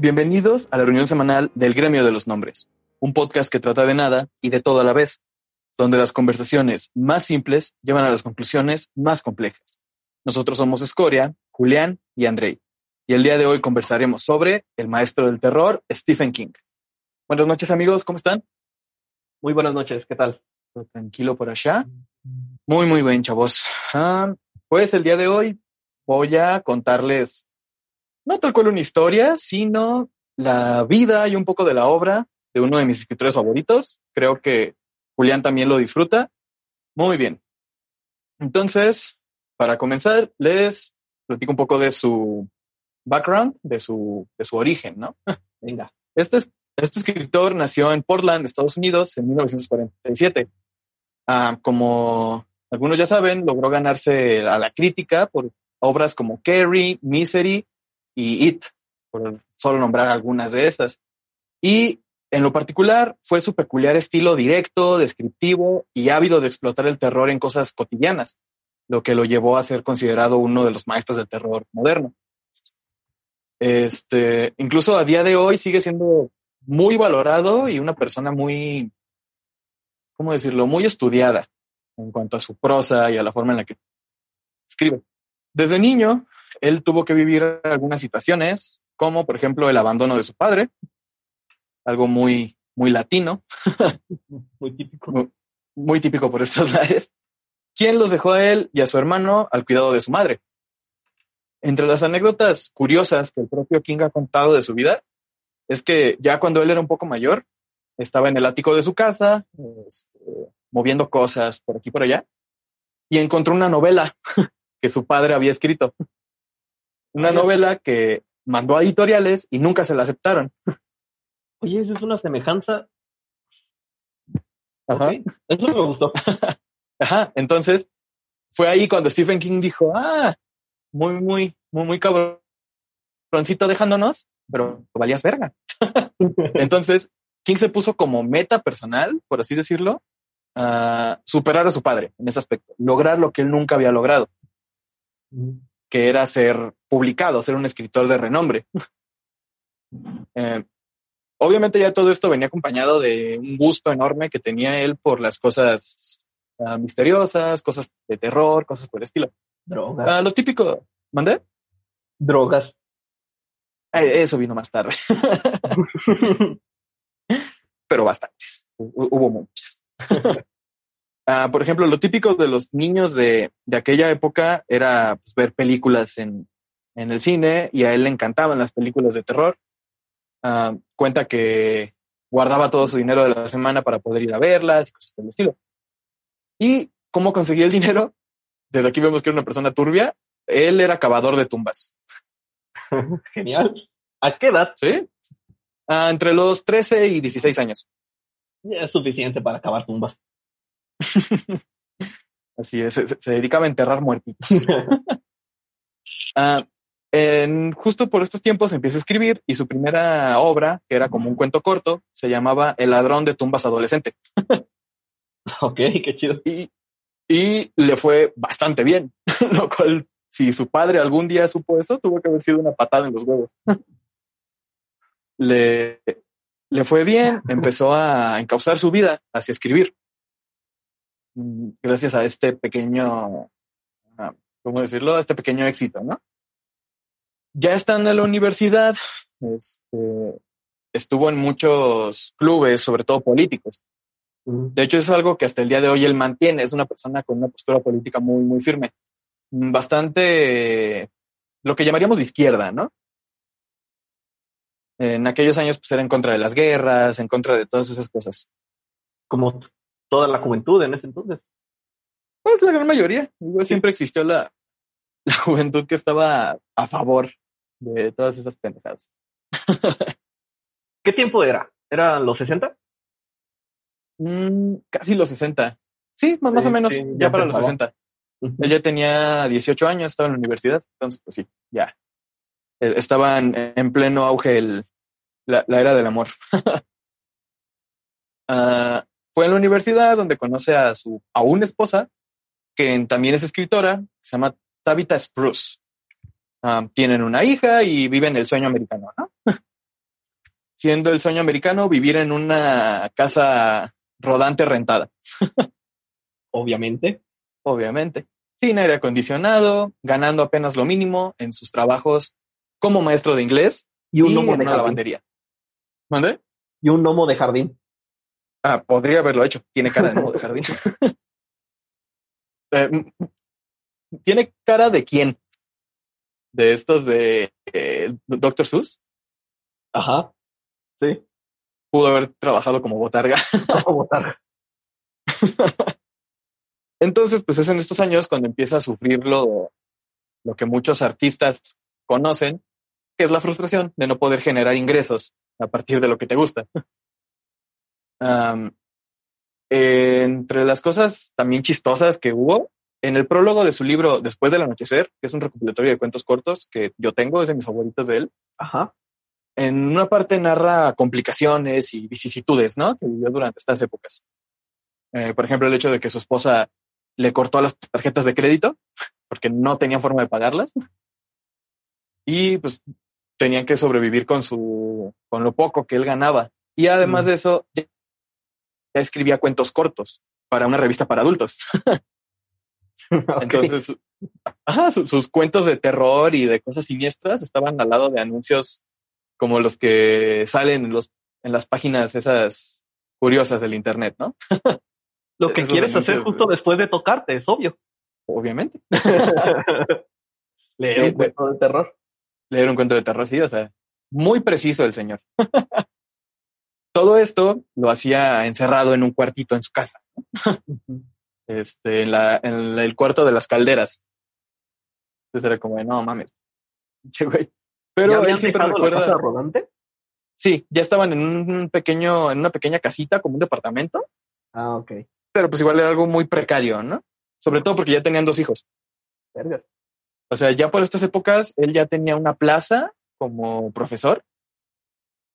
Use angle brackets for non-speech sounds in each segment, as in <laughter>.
Bienvenidos a la reunión semanal del Gremio de los Nombres, un podcast que trata de nada y de todo a la vez, donde las conversaciones más simples llevan a las conclusiones más complejas. Nosotros somos Escoria, Julián y Andrei, y el día de hoy conversaremos sobre el maestro del terror, Stephen King. Buenas noches amigos, ¿cómo están? Muy buenas noches, ¿qué tal? ¿Todo tranquilo por allá? Muy, muy bien, chavos. Ah, pues el día de hoy voy a contarles no tal cual una historia, sino la vida y un poco de la obra de uno de mis escritores favoritos. Creo que Julián también lo disfruta. Muy bien. Entonces, para comenzar, les platico un poco de su background, de su, de su origen, ¿no? <laughs> Venga. Este, este escritor nació en Portland, Estados Unidos, en 1947. Ah, como algunos ya saben, logró ganarse a la crítica por obras como Carrie, Misery y It, por solo nombrar algunas de esas. Y en lo particular fue su peculiar estilo directo, descriptivo y ávido de explotar el terror en cosas cotidianas, lo que lo llevó a ser considerado uno de los maestros del terror moderno. Este, incluso a día de hoy sigue siendo muy valorado y una persona muy, ¿cómo decirlo?, muy estudiada en cuanto a su prosa y a la forma en la que escribe. Desde niño, él tuvo que vivir algunas situaciones, como por ejemplo el abandono de su padre, algo muy, muy latino. <laughs> muy típico. Muy, muy típico por estos <laughs> lares. quien los dejó a él y a su hermano al cuidado de su madre. Entre las anécdotas curiosas que el propio King ha contado de su vida, es que ya cuando él era un poco mayor, estaba en el ático de su casa, este, moviendo cosas por aquí y por allá, y encontró una novela <laughs> que su padre había escrito. Una novela que mandó a editoriales y nunca se la aceptaron. Oye, esa es una semejanza. Ajá. Ok, Eso me gustó. <laughs> Ajá. Entonces, fue ahí cuando Stephen King dijo, ah, muy, muy, muy, muy cabroncito dejándonos, pero valías verga. <laughs> Entonces, King se puso como meta personal, por así decirlo, a superar a su padre en ese aspecto, lograr lo que él nunca había logrado, que era ser publicado, ser un escritor de renombre. Eh, obviamente ya todo esto venía acompañado de un gusto enorme que tenía él por las cosas ah, misteriosas, cosas de terror, cosas por el estilo. Drogas. Ah, lo típico, ¿mandé? Drogas. Eh, Eso vino más tarde, <laughs> <laughs> pero bastantes. Hu- Hubo muchas. <laughs> Ah, por ejemplo, lo típico de los niños de, de aquella época era pues, ver películas en, en el cine y a él le encantaban las películas de terror. Ah, cuenta que guardaba todo su dinero de la semana para poder ir a verlas y cosas del estilo. ¿Y cómo conseguía el dinero? Desde aquí vemos que era una persona turbia. Él era cavador de tumbas. <laughs> Genial. ¿A qué edad? ¿Sí? Ah, entre los 13 y 16 años. Ya es suficiente para acabar tumbas. <laughs> Así es, se, se dedicaba a enterrar muertitos. <laughs> Ah, en, justo por estos tiempos empieza a escribir y su primera obra, que era como un cuento corto, se llamaba El ladrón de tumbas adolescente. <laughs> ok, qué chido. Y, y le fue bastante bien, lo cual, si su padre algún día supo eso, tuvo que haber sido una patada en los huevos. le, le fue bien, empezó a encauzar su vida hacia escribir. Mm, Gracias a este pequeño, ah, ¿cómo decirlo? Este pequeño éxito, ¿no? Ya estando en la universidad, este, estuvo en muchos clubes, sobre todo políticos. De hecho, es algo que hasta el día de hoy él mantiene. Es una persona con una postura política muy, muy firme. Mm, Bastante lo que llamaríamos de izquierda, ¿no? En aquellos años, pues era en contra de las guerras, en contra de todas esas cosas. Como toda la juventud en ese entonces. Pues la gran mayoría. Digo, Siempre existió la, la juventud que estaba a favor de todas esas pendejadas. ¿Qué tiempo era? ¿Eran los 60? Mm, casi los 60. Sí, más, más o menos, sí, ya, ya para los empezaba. 60. Él ya tenía 18 años, estaba en la universidad, entonces, pues sí, ya. Eh, Estaba en, en pleno auge el, la, la era del amor. <laughs> Ah, fue en la universidad donde conoce a su aún esposa, que también es escritora, se llama Tabitha Spruce. Ah, tienen una hija y viven el sueño americano, ¿no? <laughs> siendo el sueño americano vivir en una casa rodante rentada. <laughs> Obviamente. Obviamente. Sin aire acondicionado, ganando apenas lo mínimo en sus trabajos como maestro de inglés Y un y en de una lavandería. ¿Mande? Y un gnomo de jardín. Ah, podría haberlo hecho. Tiene cara de nuevo de jardín. <laughs> <laughs> Eh, ¿Tiene cara de quién? ¿De estos de eh, Dr. Seuss? Ajá. Sí. Pudo haber trabajado como botarga. <laughs> Como tal. Entonces, pues es en estos años cuando empieza a sufrir lo, lo que muchos artistas conocen, que es la frustración de no poder generar ingresos a partir de lo que te gusta. Entre las cosas también chistosas que hubo, en el prólogo de su libro Después del Anochecer, que es un recopilatorio de cuentos cortos que yo tengo, es de mis favoritos de él, Ajá. en una parte narra complicaciones y vicisitudes, ¿no? Que vivió durante estas épocas. Eh, por ejemplo, el hecho de que su esposa le cortó las tarjetas de crédito porque no tenía forma de pagarlas y pues tenían que sobrevivir con su con lo poco que él ganaba y además Mm. de eso escribía cuentos cortos para una revista para adultos. <laughs> Entonces, ajá, su- sus cuentos de terror y de cosas siniestras estaban al lado de anuncios como los que salen en, los, en las páginas esas curiosas del internet, ¿no? Lo <laughs> que esos quieres hacer justo de- después de tocarte, es obvio. Obviamente. <laughs> Leer un cuento de terror. Leer un cuento de terror, sí, o sea, muy preciso el señor. Todo esto lo hacía encerrado en un cuartito en su casa, este, en, la, en la- el cuarto de las calderas. Entonces era como, de, no mames, <laughs> che, güey. ¿Ya Pero él siempre dejado la recuerda. casa rodante? Sí, ya estaban en un pequeño, en una pequeña casita, como un departamento, Ah, ok. pero pues igual era algo muy precario, ¿no? Sobre todo porque ya tenían dos hijos. Vergas. O sea, ya por estas épocas, él ya tenía una plaza como profesor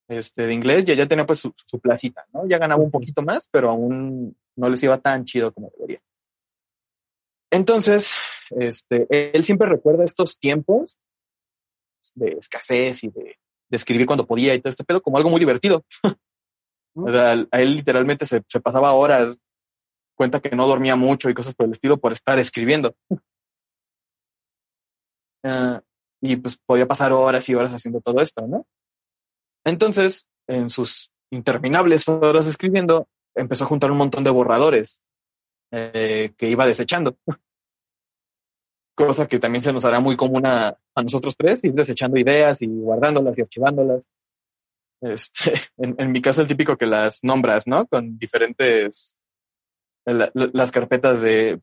este, de inglés, ya ya tenía pues su, su placita, ¿no? Ya ganaba un poquito más, pero aún no les iba tan chido como debería. Entonces, este, él siempre recuerda estos tiempos de escasez y de, de escribir cuando podía y todo este pedo como algo muy divertido. <laughs> o sea, a él literalmente se, se pasaba horas, cuenta que no dormía mucho y cosas por el estilo por estar escribiendo. <laughs> Ah, y pues podía pasar horas y horas haciendo todo esto, ¿no? Entonces, en sus interminables horas escribiendo, empezó a juntar un montón de borradores eh, que iba desechando. <laughs> Cosa que también se nos hará muy común a, a nosotros tres, ir desechando ideas y guardándolas y archivándolas. Este, <laughs> en, en mi caso, el típico que las nombras, ¿no? Con diferentes, la- la- las carpetas de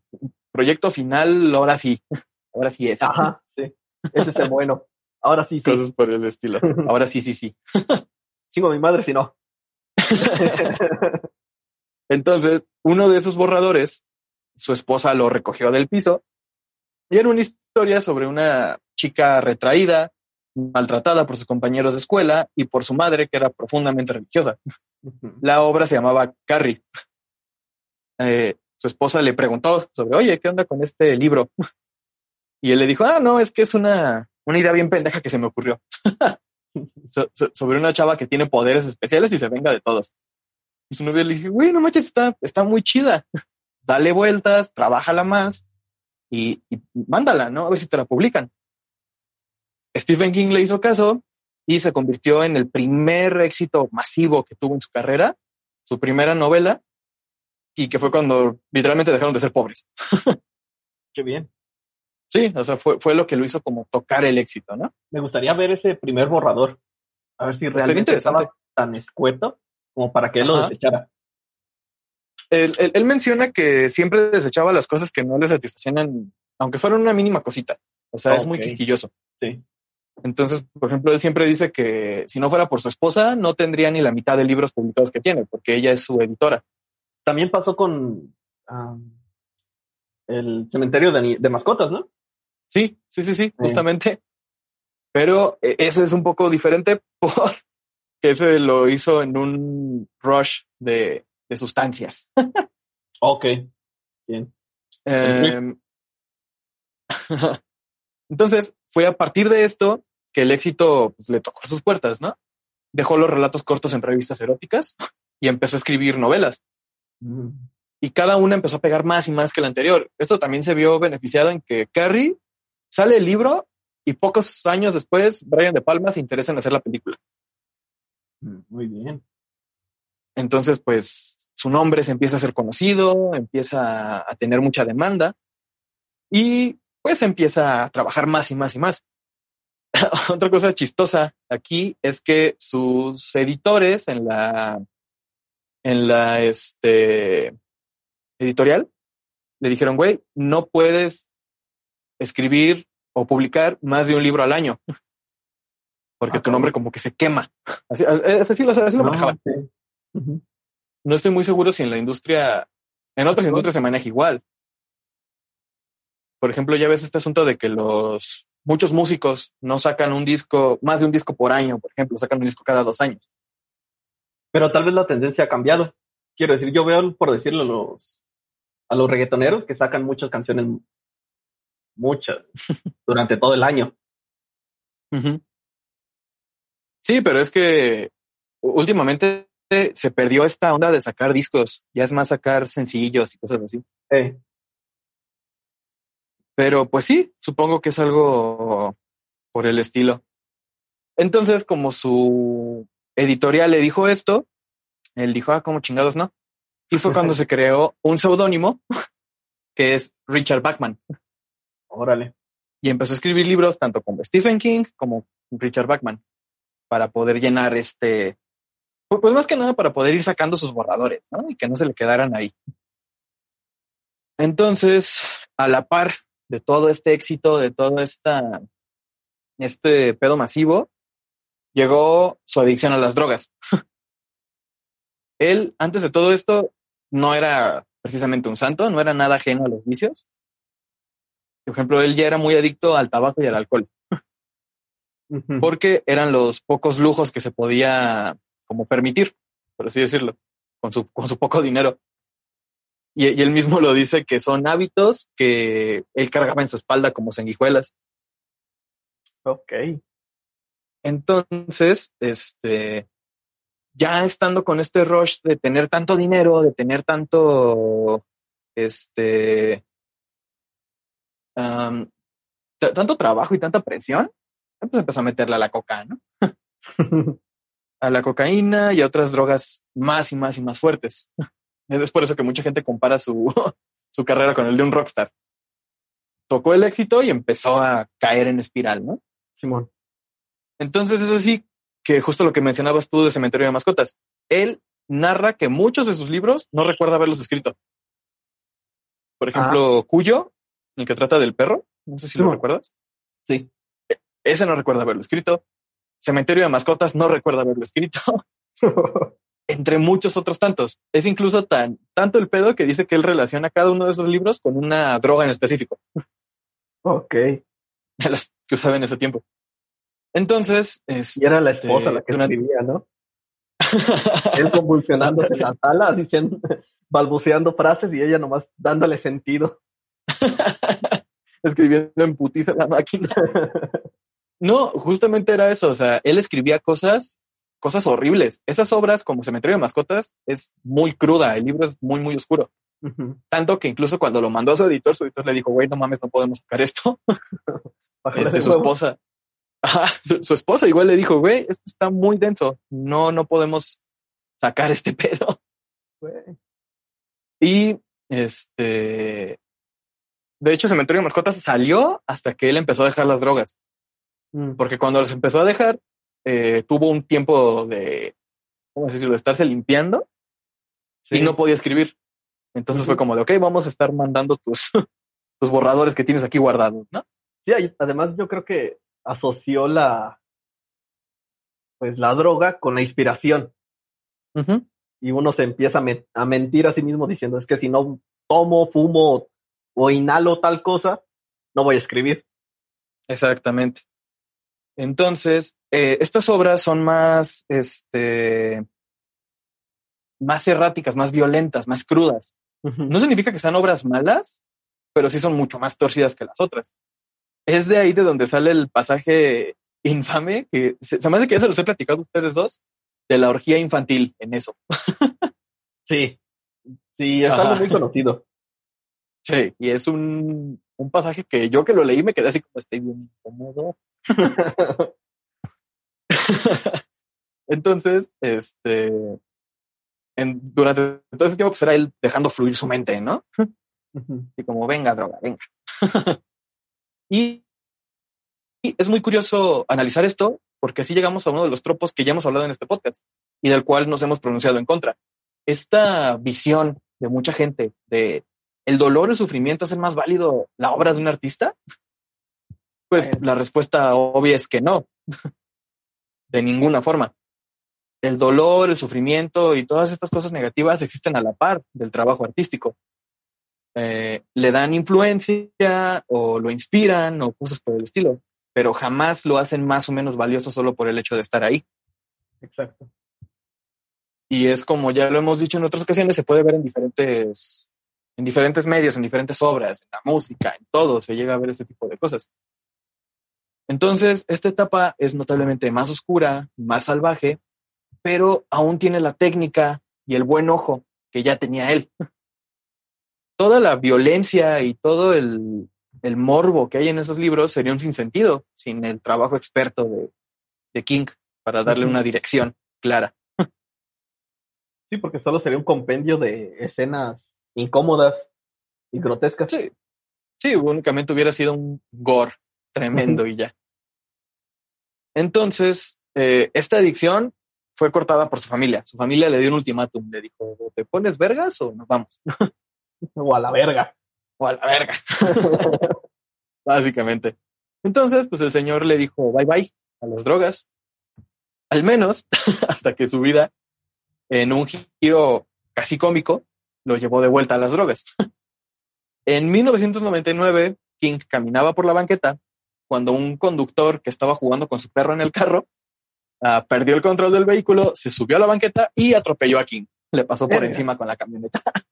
proyecto final, ahora sí, <laughs> ahora sí es. Ajá, sí. Ese es el bueno. Ahora sí, sí. Cosas por el estilo. Ahora sí, sí, sí. <laughs> Sigo a mi madre si no. <laughs> Entonces, uno de esos borradores, su esposa lo recogió del piso y era una historia sobre una chica retraída, maltratada por sus compañeros de escuela y por su madre, que era profundamente religiosa. La obra se llamaba Carrie. Eh, su esposa le preguntó sobre, oye, ¿qué onda con este libro? <laughs> Y él le dijo, ah, no, es que es una, una idea bien pendeja que se me ocurrió. <laughs> So- so- sobre una chava que tiene poderes especiales y se venga de todos. Y su novio le dije, güey, no manches, está, está muy chida. Dale vueltas, trabájala más y, y mándala, ¿no? A ver si te la publican. Stephen King le hizo caso y se convirtió en el primer éxito masivo que tuvo en su carrera, su primera novela, y que fue cuando literalmente dejaron de ser pobres. Qué bien. Sí, o sea, fue, fue lo que lo hizo como tocar el éxito, ¿no? Me gustaría ver ese primer borrador. A ver si realmente estaba tan escueto como para que él lo desechara. Él, él- él menciona que siempre desechaba las cosas que no le satisfacían, aunque fueran una mínima cosita. O sea, es muy quisquilloso. Sí. Entonces, por ejemplo, él siempre dice que si no fuera por su esposa, no tendría ni la mitad de libros publicados que tiene, porque ella es su editora. También pasó con el cementerio de, de mascotas, ¿no? Sí, sí, sí, sí, justamente. Pero eh, ese es un poco diferente <laughs> porque ese lo hizo en un rush de, de sustancias. Ok. Bien. Eh, <laughs> Entonces, fue a partir de esto que el éxito pues, le tocó a sus puertas, ¿no? dejó los relatos cortos en revistas eróticas <laughs> y empezó a escribir novelas. Mm. Y cada una empezó a pegar más y más que la anterior. Esto también se vio beneficiado en que Carrie sale el libro y pocos años después Brian De Palma se interesa en hacer la película. Muy bien. Entonces, pues su nombre se empieza a ser conocido, empieza a tener mucha demanda y pues empieza a trabajar más y más y más. <laughs> Otra cosa chistosa aquí es que sus editores en la en la este editorial le dijeron, güey, no puedes escribir o publicar más de un libro al año. Porque Ah, tu nombre como que se quema. Así, lo, así lo No, sí. Ujú. No estoy muy seguro si en la industria, en otras industrias se maneja igual. Por ejemplo, ya ves este asunto de que los muchos músicos no sacan un disco, más de un disco por año, por ejemplo, sacan un disco cada dos años. Pero tal vez la tendencia ha cambiado. Quiero decir, yo veo, por decirlo, a los, a los reggaetoneros que sacan muchas canciones, muchas, durante todo el año. Sí, pero es que últimamente se perdió esta onda de sacar discos. Ya es más sacar sencillos y cosas así. Eh, Pero pues sí, supongo que es algo por el estilo. Entonces, como su editorial le dijo esto, él dijo, ah, como chingados, ¿no? Y fue cuando se <laughs> creó un seudónimo <laughs> que es Richard Bachman órale. y empezó a escribir libros tanto como Stephen King como Richard Bachman para poder llenar este, pues pues más que nada para poder ir sacando sus borradores, ¿no? Y que no se le quedaran ahí. Entonces, a la par de todo este éxito, de todo esta, este pedo masivo, llegó su adicción a las drogas. <laughs> Él, antes de todo esto, no era precisamente un santo, no era nada ajeno a los vicios. Por ejemplo, él ya era muy adicto al tabaco y al alcohol porque eran los pocos lujos que se podía como permitir, por así decirlo, con su, con su poco dinero. Y, y él mismo lo dice que son hábitos que él cargaba en su espalda como sanguijuelas. Ok. Entonces, este, ya estando con este rush de tener tanto dinero, de tener tanto, este, tanto trabajo y tanta presión, pues empezó a meterle a la coca, ¿no? <laughs> a la cocaína y a otras drogas más y más y más fuertes. Es por eso que mucha gente compara su, <laughs> su carrera con el de un rockstar. Tocó el éxito y empezó a caer en espiral, ¿no? Simón. Entonces es así que justo lo que mencionabas tú de Cementerio de Mascotas. Él narra que muchos de sus libros no recuerda haberlos escrito. Por ejemplo, Cuyo, el que trata del perro, no sé si lo recuerdas. Sí. Ese no recuerda haberlo escrito. Cementerio de Mascotas no recuerda haberlo escrito. <laughs> entre muchos otros tantos. Es incluso tan tanto el pedo que dice que él relaciona cada uno de esos libros con una droga en específico, ok. <laughs> las que usaba en ese tiempo. Entonces, es, Y era la esposa la que durante- escribía, ¿no? <laughs> Él convulsionándose en la sala, diciendo, balbuceando frases y ella nomás dándole sentido. <laughs> escribiendo en putiza la máquina. <laughs> No, justamente era eso. O sea, él escribía cosas, cosas horribles. Esas obras, como Cementerio de Mascotas, es muy cruda. El libro es muy, muy oscuro. Tanto que incluso cuando lo mandó a su editor, su editor le dijo, güey, no mames, no podemos sacar esto. <laughs> Este, de su esposa. Ajá, su, su esposa igual le dijo, güey, esto está muy denso. No, no podemos sacar este pedo. Güey. Y este, de hecho, Cementerio de Mascotas salió hasta que él empezó a dejar las drogas. Mm. Porque cuando las empezó a dejar, eh, tuvo un tiempo de, ¿cómo decirlo?, de estarse limpiando Sí. y no podía escribir. Entonces fue como de, ok, vamos a estar mandando tus, <laughs> tus borradores que tienes aquí guardados, ¿no? Sí, además yo creo que asoció la, pues la droga con la inspiración y uno se empieza a, me- a mentir a sí mismo diciendo es que si no tomo, fumo o inhalo tal cosa, no voy a escribir. Exactamente. Entonces, eh, estas obras son más, este, más erráticas, más violentas, más crudas. No significa que sean obras malas, pero sí son mucho más torcidas que las otras. Es de ahí de donde sale el pasaje infame que se, se me hace que ya se los he platicado a ustedes dos de la orgía infantil en eso. <laughs> Sí, sí, es Ajá. algo muy conocido. Sí, y es un, un pasaje que yo que lo leí me quedé así como estoy bien incómodo. <laughs> Entonces, este, en, durante todo ese tiempo pues era él dejando fluir su mente, ¿no? Y como, venga, droga, venga. <laughs> y, y es muy curioso analizar esto porque así llegamos a uno de los tropos que ya hemos hablado en este podcast y del cual nos hemos pronunciado en contra. Esta visión de mucha gente de el dolor, el sufrimiento es el más válido la obra de un artista. Pues la respuesta obvia es que no. De ninguna forma. El dolor, el sufrimiento y todas estas cosas negativas existen a la par del trabajo artístico eh, le dan influencia o lo inspiran o cosas por el estilo, pero jamás lo hacen más o menos valioso solo por el hecho de estar ahí. Exacto. Y es como ya lo hemos dicho en otras ocasiones, se puede ver en diferentes, en diferentes medios, en diferentes obras, en la música, en todo, se llega a ver este tipo de cosas. Entonces, esta etapa es notablemente más oscura, más salvaje, pero aún tiene la técnica y el buen ojo que ya tenía él. <laughs> Toda la violencia y todo el, el morbo que hay en esos libros sería un sinsentido sin el trabajo experto de, de King para darle una dirección clara. Sí, porque solo sería un compendio de escenas incómodas y grotescas. Sí, sí, únicamente hubiera sido un gore tremendo y ya. Entonces, eh, esta adicción fue cortada por su familia. Su familia le dio un ultimátum, le dijo, "O ¿te pones vergas o nos vamos? <laughs> O a la verga. O a la verga. <laughs> Básicamente. Entonces, pues el señor le dijo, bye bye a las drogas. Al menos <laughs> hasta que su vida, en un giro casi cómico, lo llevó de vuelta a las drogas. En 1999, King caminaba por la banqueta cuando un conductor que estaba jugando con su perro en el carro ah, perdió el control del vehículo, se subió a la banqueta y atropelló a King. Le pasó por encima con la camioneta. <laughs>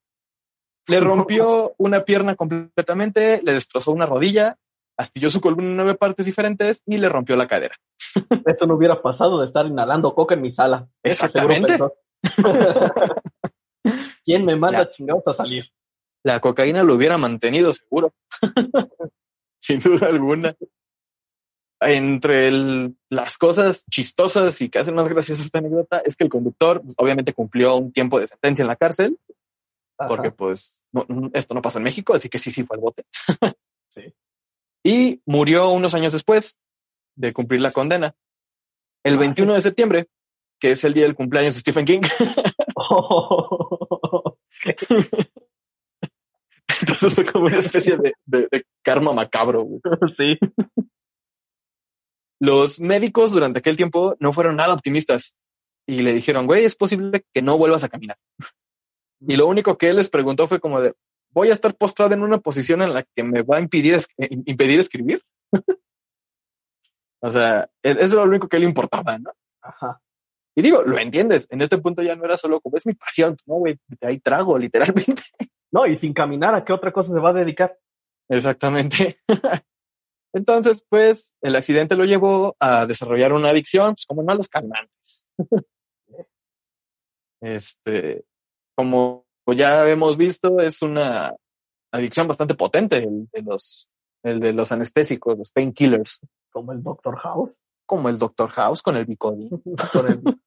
le rompió una pierna completamente, le destrozó una rodilla, astilló su columna en nueve partes diferentes y le rompió la cadera. Eso no hubiera pasado de estar inhalando coca en mi sala. Exactamente. <laughs> ¿Quién me manda Ya. chingados a salir? La cocaína lo hubiera mantenido seguro. <laughs> Sin duda alguna. Entre el- las cosas chistosas y que hacen más graciosa esta anécdota es que el conductor pues, obviamente cumplió un tiempo de sentencia en la cárcel, Ajá. porque pues no- esto no pasó en México, así que sí, sí fue al bote. <laughs> Sí. Y murió unos años después de cumplir la condena. El Ah. 21 de septiembre, que es el día del cumpleaños de Stephen King. <laughs> <laughs> Entonces fue como una especie de, de- de karma macabro. güey. <laughs> sí. Los médicos durante aquel tiempo no fueron nada optimistas y le dijeron, güey, es posible que no vuelvas a caminar. Y lo único que él les preguntó fue como de, voy a estar postrado en una posición en la que me va a impedir, es- eh, impedir escribir. <laughs> o sea, eso era lo único que le importaba, ¿no? Ajá. Y digo, lo entiendes, en este punto ya no era solo como es mi pasión, no, güey, ahí trago, literalmente. <laughs> No, y sin caminar, ¿a qué otra cosa se va a dedicar? Exactamente. <laughs> Entonces, pues, el accidente lo llevó a desarrollar una adicción, pues, como no a los calmantes. <laughs> este, como ya hemos visto, es una adicción bastante potente, el de los, el de los anestésicos, los painkillers, Como el Doctor House. como el Doctor House con el Bicodin, Con el-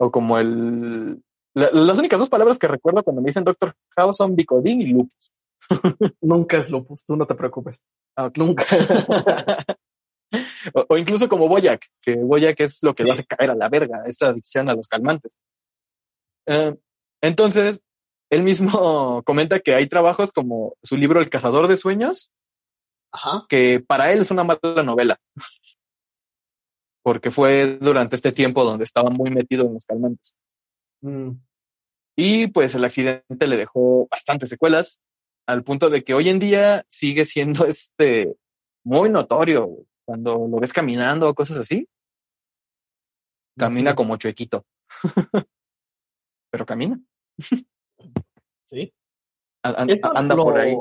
o como el... la- las únicas dos palabras que recuerdo cuando me dicen Doctor House son Bicodin y lupus. <laughs> Nunca es lupus, tú no te preocupes. Ah, ok. Nunca. <laughs> o, o incluso como Boyac, que Boyac es lo que lo Sí. hace caer a la verga, esa adicción a los calmantes. Eh, entonces, él mismo <laughs> comenta que hay trabajos como su libro El cazador de sueños, Ajá. que para él es una mala novela. Porque fue durante este tiempo donde estaba muy metido en los calmantes. Mm, Y pues el accidente le dejó bastantes secuelas, al punto de que hoy en día sigue siendo <laughs> este muy notorio cuando lo ves caminando o cosas así. Camina como chuequito. <laughs> Pero camina. Sí. Anda lo- por ahí.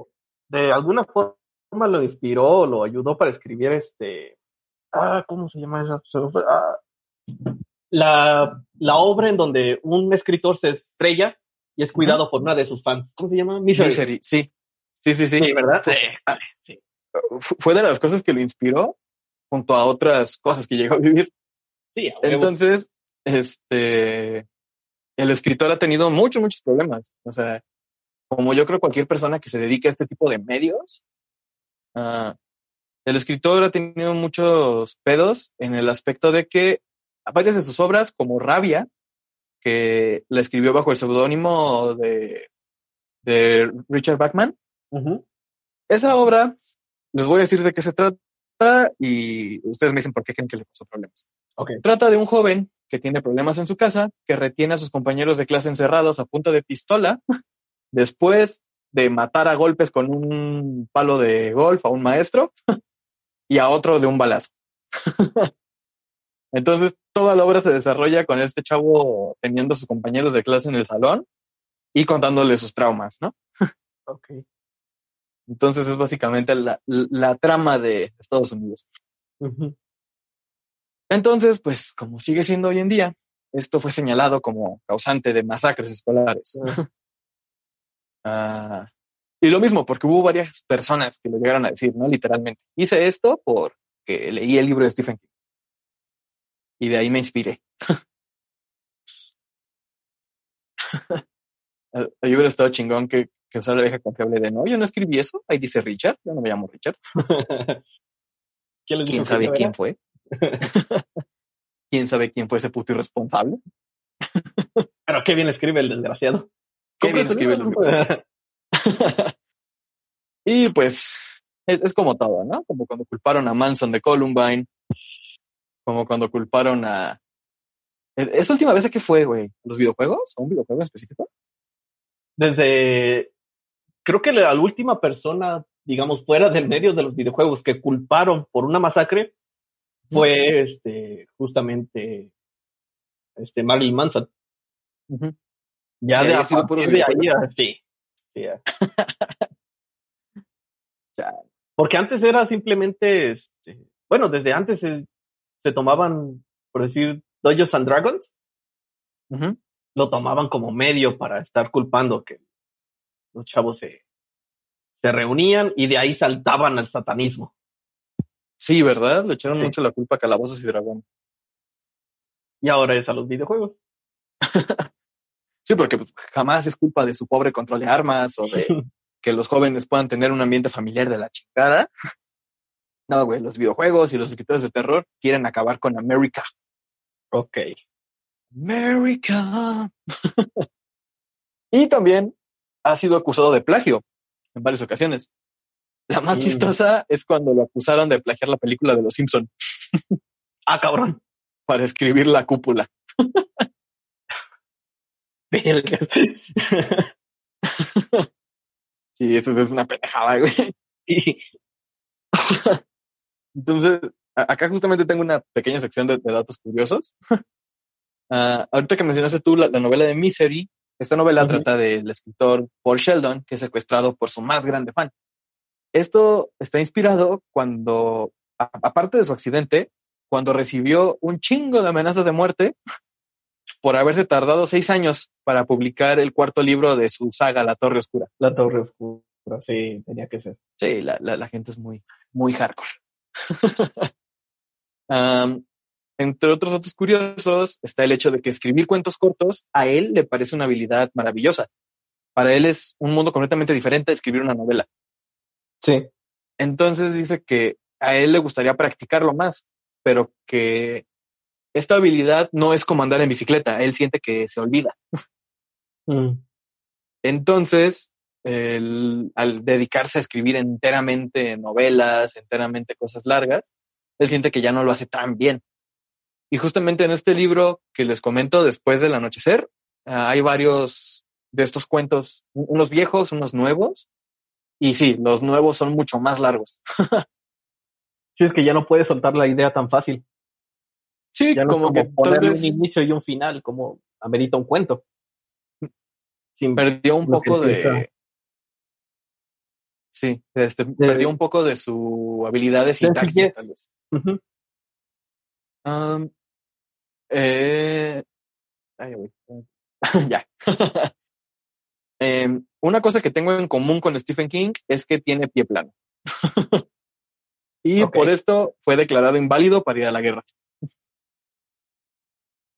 De alguna forma lo inspiró o lo ayudó para escribir este Ah, ¿cómo se llama esa? Ah, la, la obra en donde un escritor se estrella y es cuidado por una de sus fans. ¿Cómo se llama? Misery. Sí. Sí, sí, sí. ¿verdad? Sí. Fue de las cosas que lo inspiró junto a otras cosas que llegó a vivir. Sí, Entonces, este, el escritor ha tenido muchos, muchos problemas. O sea, como yo creo cualquier persona que se dedique a este tipo de medios, uh, el escritor ha tenido muchos pedos en el aspecto de que varias de sus obras, como Rabia, que la escribió bajo el seudónimo de, de Richard Bachman, esa obra, les voy a decir de qué se trata y ustedes me dicen por qué creen que le pasó problemas. Okay. Trata de un joven que tiene problemas en su casa, que retiene a sus compañeros de clase encerrados a punto de pistola, después de matar a golpes con un palo de golf a un maestro y a otro de un balazo. <laughs> Entonces, toda la obra se desarrolla con este chavo teniendo a sus compañeros de clase en el salón y contándole sus traumas, ¿no? <laughs> ok. Entonces es básicamente la, la trama de Estados Unidos. Entonces, pues, como sigue siendo hoy en día, esto fue señalado como causante de masacres escolares. <laughs> Ah, y lo mismo, porque hubo varias personas que lo llegaron a decir, ¿no? Literalmente. Hice esto porque leí el libro de Stephen King. Y de ahí me inspiré. <laughs> Yo hubiera estado chingón que, que usara la vieja confiable de no, yo no escribí eso. Ahí dice Richard, yo no me llamo Richard. <laughs> ¿Quién sabe quién fue? <laughs> ¿Quién sabe quién fue ese puto irresponsable? Pero qué bien escribe el desgraciado. Qué bien escribe el desgraciado. <laughs> y pues es, es, como todo, ¿no? Como cuando culparon a Manson de Columbine, como cuando culparon a... ¿Esa última vez a qué fue, güey? ¿Los videojuegos? ¿A un videojuego en específico? Desde... Creo que la última persona, digamos, fuera del medio de los videojuegos que culparon por una masacre fue este justamente este Marilyn Manson. Ya de, sido de ahí, sí. Sí <laughs> Porque antes era simplemente, este, bueno, desde antes se, se tomaban, por decir, Dodgers and Dragons, lo tomaban como medio para estar culpando que los chavos se, se reunían y de ahí saltaban al satanismo. Sí, ¿verdad? Le echaron mucho la culpa a Calabozos y Dragón. Y ahora es a los videojuegos. <laughs> sí, porque pues, jamás es culpa de su pobre control de armas o de <laughs> que los jóvenes puedan tener un ambiente familiar de la chingada. No, güey, los videojuegos y los escritores de terror quieren acabar con América. Ok. América. <laughs> y también ha sido acusado de plagio en varias ocasiones. La más chistosa es cuando lo acusaron de plagiar la película de Los Simpson. ah, cabrón. <laughs> Para escribir la cúpula. <laughs> sí, eso es una pendejada, güey. Entonces, acá justamente tengo una pequeña sección de, datos curiosos. Uh, <laughs> ahorita que mencionaste tú la, novela de Misery, esta novela trata del escritor Paul Sheldon, que es secuestrado por su más grande fan. Esto está inspirado cuando, aparte de su accidente, cuando recibió un chingo de amenazas de muerte por haberse tardado seis años para publicar el cuarto libro de su saga, La Torre Oscura. La Torre Oscura, sí, tenía que ser. Sí, la, la, gente es muy, muy hardcore. <laughs> entre otros datos curiosos está el hecho de que escribir cuentos cortos a él le parece una habilidad maravillosa. Para él es un mundo completamente diferente a escribir una novela. Sí. Entonces dice que a él le gustaría practicarlo más, pero que esta habilidad no es como andar en bicicleta, él siente que se olvida. Mm. Entonces, al dedicarse a escribir enteramente novelas, enteramente cosas largas, él siente que ya no lo hace tan bien. Y justamente en este libro que les comento después del anochecer, ah, hay varios de estos cuentos, unos viejos, unos nuevos, y sí, los nuevos son mucho más largos. <laughs> sí, es que ya no puedes soltar la idea tan fácil. Sí, ya como, que ponerle un inicio y un final, como amerita un cuento. Sin perdió un poco de. Sí, este, perdió un poco de su habilidad de sintaxis, tal vez. eh, <laughs> ya. <laughs> Em, una cosa que tengo en común con Stephen King es que tiene pie plano. <laughs> y por esto fue declarado inválido para ir a la guerra.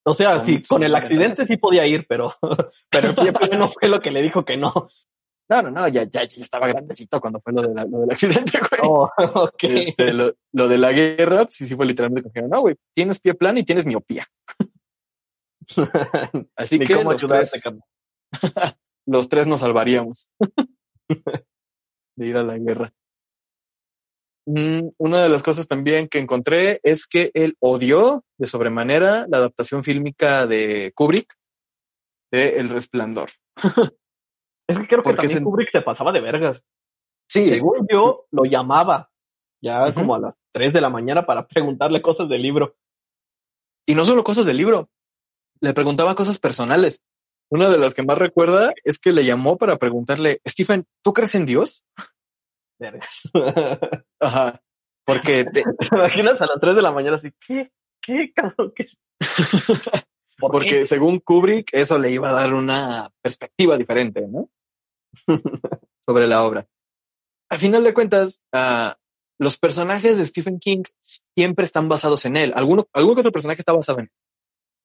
O sea, sí, con el accidente sí podía ir, pero, <laughs> pero el pie plano fue lo que le dijo que no. No, no, no, ya, ya, ya estaba grandecito cuando fue lo, de lo del accidente, güey. <laughs> Oh, este, lo, lo, de la guerra, sí, sí fue literalmente que no, güey, tienes pie plano y tienes miopía. <laughs> Así que los tres, los tres nos salvaríamos de ir a la guerra. Mm, una de las cosas también que encontré es que él odió de sobremanera la adaptación fílmica de Kubrick de El Resplandor. <laughs> Es que creo que también Kubrick se pasaba de vergas. Sí. Según yo, lo llamaba ya como a las 3 de la mañana para preguntarle cosas del libro. Y no solo cosas del libro, le preguntaba cosas personales. Una de las que más recuerda es que le llamó para preguntarle, Stephen, ¿tú crees en Dios? Vergas. <laughs> Ajá. Porque <laughs> te... imaginas a las 3 de la mañana así, ¿qué? ¿Qué, cabrón? ¿Qué? <laughs> Porque según Kubrick, eso le iba a dar una perspectiva diferente, ¿no? <laughs> Sobre la obra. Al final de cuentas, uh, los personajes de Stephen King siempre están basados en él. Alguno, algún otro personaje está basado en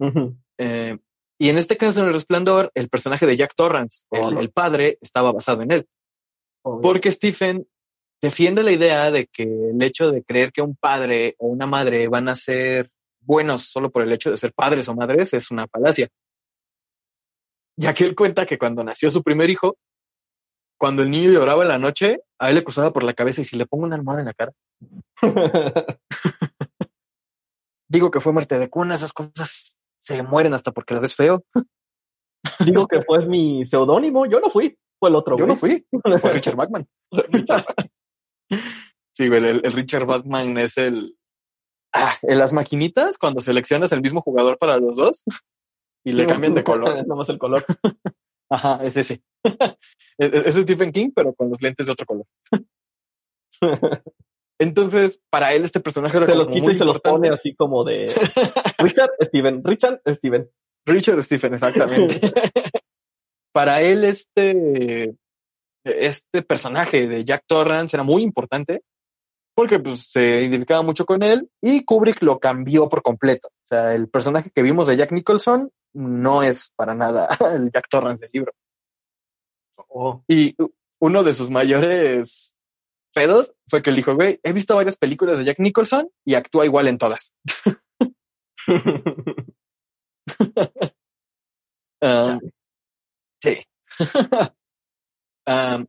él. eh, y en este caso, en El Resplandor, el personaje de Jack Torrance, el, el, padre, estaba basado en él. Porque Stephen defiende la idea de que el hecho de creer que un padre o una madre van a ser buenos solo por el hecho de ser padres o madres es una falacia. Ya que él cuenta que cuando nació su primer hijo, cuando el niño lloraba en la noche, a él le cruzaba por la cabeza y si le pongo una almohada en la cara. <laughs> Digo que fue muerte de cuna, esas cosas se mueren hasta porque las ves feo. Digo que fue mi seudónimo, yo no fui, fue el otro. Yo no fui, fue Richard <laughs> Bachman. Sí, el, el Richard Bachman es el, ah, en las maquinitas, cuando seleccionas el mismo jugador para los dos y le cambian de color. más el color. <laughs> Ajá, es ese. <laughs> es Stephen King, pero con los lentes de otro color. <laughs> Entonces, para él este personaje era Se los quita y se los pone así como de Richard, Steven, Richard, Steven. Richard, Steven, exactamente. para él este, este personaje de Jack Torrance era muy importante porque pues, se identificaba mucho con él y Kubrick lo cambió por completo. O sea, el personaje que vimos de Jack Nicholson no es para nada <laughs> el Jack Torrance del libro. Oh. Y uno de sus mayores pedos fue que él dijo, güey, he visto varias películas de Jack Nicholson y actúa igual en todas. <laughs> <laughs> um, sí. Um,